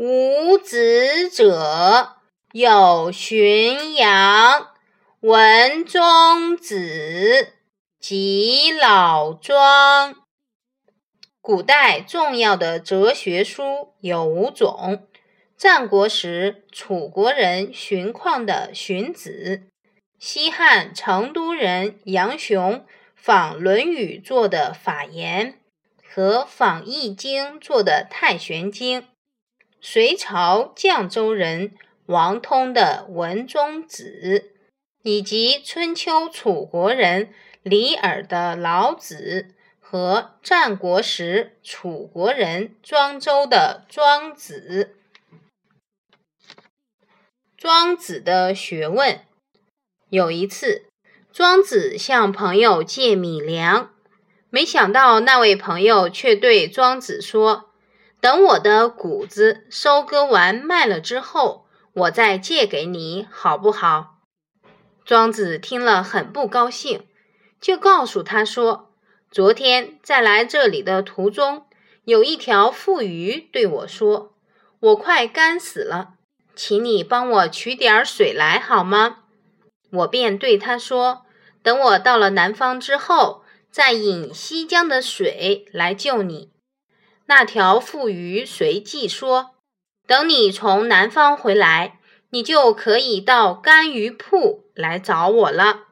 无子者，有荀扬、文中子及老庄。古代重要的哲学书有五种。战国时，楚国人荀况的《荀子》；西汉成都人杨雄仿《论语》做的《法言》和仿《易经》做的《太玄经》；隋朝绛州人王通的《文中子》，以及春秋楚国人李耳的《老子》。和战国时楚国人庄周的《庄子》。庄子的学问。有一次，庄子向朋友借米粮，没想到那位朋友却对庄子说：“等我的谷子收割完卖了之后，我再借给你，好不好？”庄子听了很不高兴，就告诉他说。昨天在来这里的途中，有一条富鱼对我说：“我快干死了，请你帮我取点水来好吗？”我便对他说：“等我到了南方之后，再引西江的水来救你。”那条富鱼随即说：“等你从南方回来，你就可以到干鱼铺来找我了。”